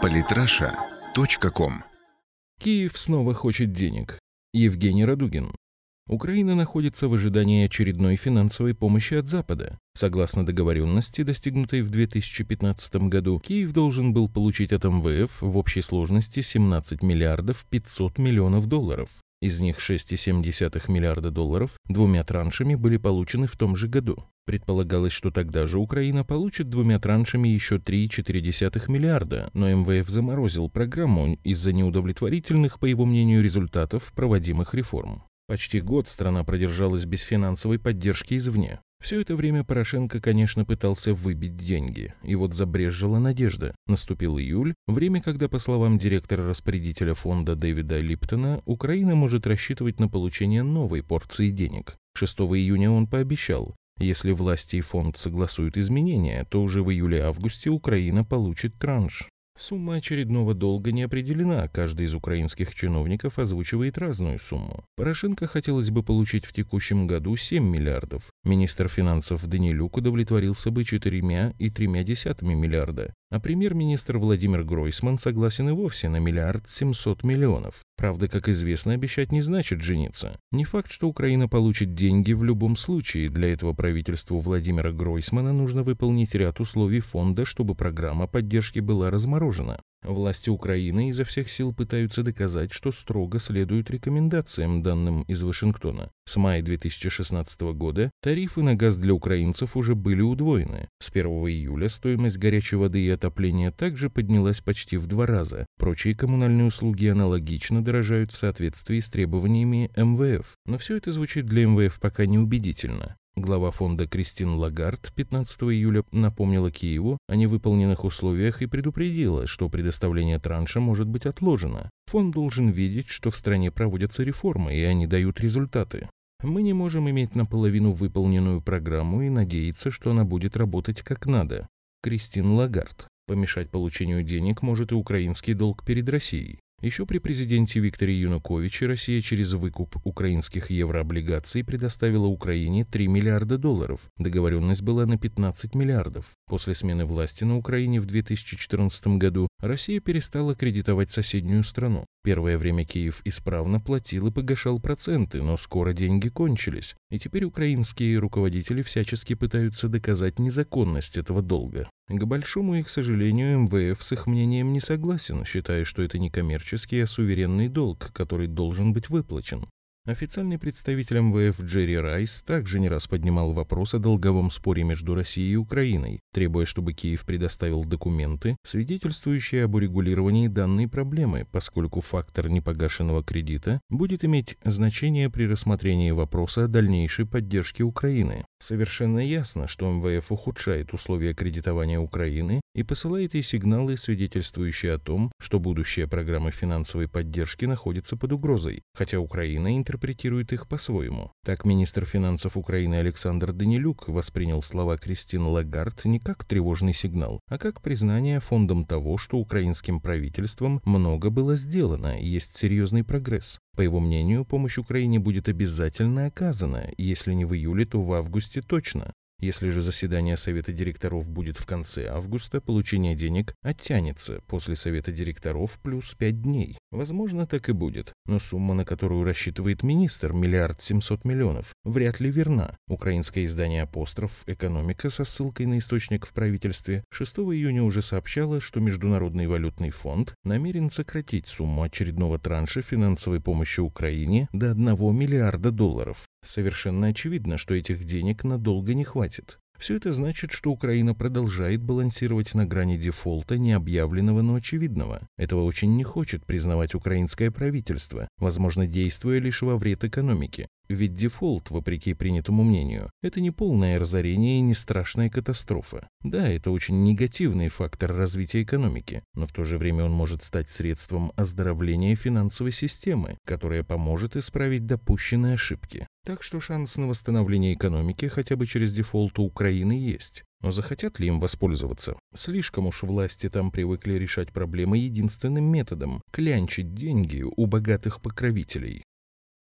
Политраша.ком Киев снова хочет денег. Евгений Радугин. Украина находится в ожидании очередной финансовой помощи от Запада. Согласно договоренности, достигнутой в 2015 году, Киев должен был получить от МВФ в общей сложности 17 миллиардов 500 миллионов долларов. Из них 6,7 миллиарда долларов двумя траншами были получены в том же году. Предполагалось, что тогда же Украина получит двумя траншами еще 3,4 миллиарда, но МВФ заморозил программу из-за неудовлетворительных, по его мнению, результатов проводимых реформ. Почти год страна продержалась без финансовой поддержки извне. Все это время Порошенко, конечно, пытался выбить деньги. И вот забрежжила надежда. Наступил июль, время, когда, по словам директора-распорядителя фонда Дэвида Липтона, Украина может рассчитывать на получение новой порции денег. 6 июня он пообещал, если власти и фонд согласуют изменения, то уже в июле-августе Украина получит транш. Сумма очередного долга не определена, каждый из украинских чиновников озвучивает разную сумму. Порошенко хотелось бы получить в текущем году 7 миллиардов. Министр финансов Данилюк удовлетворился бы 4,3 миллиарда, а премьер-министр Владимир Гройсман согласен и вовсе на миллиард 700 миллионов. Правда, как известно, обещать не значит жениться. Не факт, что Украина получит деньги в любом случае. Для этого правительству Владимира Гройсмана нужно выполнить ряд условий фонда, чтобы программа поддержки была разморожена. Власти Украины изо всех сил пытаются доказать, что строго следуют рекомендациям, данным из Вашингтона. С мая 2016 года тарифы на газ для украинцев уже были удвоены. С 1 июля стоимость горячей воды и отопления также поднялась почти в два раза. Прочие коммунальные услуги аналогично дорожают в соответствии с требованиями МВФ. Но все это звучит для МВФ пока неубедительно. Глава фонда Кристин Лагард 15 июля напомнила Киеву о невыполненных условиях и предупредила, что предоставление транша может быть отложено. Фонд должен видеть, что в стране проводятся реформы, и они дают результаты. Мы не можем иметь наполовину выполненную программу и надеяться, что она будет работать как надо. Кристин Лагард. Помешать получению денег может и украинский долг перед Россией. Еще при президенте Викторе Януковиче Россия через выкуп украинских еврооблигаций предоставила Украине 3 миллиарда долларов. Договоренность была на 15 миллиардов. После смены власти на Украине в 2014 году Россия перестала кредитовать соседнюю страну. Первое время Киев исправно платил и погашал проценты, но скоро деньги кончились. И теперь украинские руководители всячески пытаются доказать незаконность этого долга. К большому их сожалению, МВФ с их мнением не согласен, считая, что это не коммерческий, а суверенный долг, который должен быть выплачен. Официальный представитель МВФ Джерри Райс также не раз поднимал вопрос о долговом споре между Россией и Украиной, требуя, чтобы Киев предоставил документы, свидетельствующие об урегулировании данной проблемы, поскольку фактор непогашенного кредита будет иметь значение при рассмотрении вопроса о дальнейшей поддержке Украины. Совершенно ясно, что МВФ ухудшает условия кредитования Украины и посылает ей сигналы, свидетельствующие о том, что будущая программа финансовой поддержки находится под угрозой, хотя Украина интерпретирует их по-своему. Так министр финансов Украины Александр Данилюк воспринял слова Кристин Лагард не как тревожный сигнал, а как признание фондом того, что украинским правительством много было сделано и есть серьезный прогресс. По его мнению, помощь Украине будет обязательно оказана, если не в июле, то в августе точно. Если же заседание Совета директоров будет в конце августа, получение денег оттянется после Совета директоров плюс 5 дней. Возможно, так и будет, но сумма, на которую рассчитывает министр, миллиард семьсот миллионов, вряд ли верна. Украинское издание «Апостроф. Экономика» со ссылкой на источник в правительстве 6 июня уже сообщало, что Международный валютный фонд намерен сократить сумму очередного транша финансовой помощи Украине до 1 миллиарда долларов. Совершенно очевидно, что этих денег надолго не хватит. Все это значит, что Украина продолжает балансировать на грани дефолта, не объявленного, но очевидного. Этого очень не хочет признавать украинское правительство, возможно, действуя лишь во вред экономике. Ведь дефолт, вопреки принятому мнению, это не полное разорение и не страшная катастрофа. Да, это очень негативный фактор развития экономики, но в то же время он может стать средством оздоровления финансовой системы, которая поможет исправить допущенные ошибки. Так что шанс на восстановление экономики хотя бы через дефолт у Украины есть. Но захотят ли им воспользоваться? Слишком уж власти там привыкли решать проблемы единственным методом – клянчить деньги у богатых покровителей.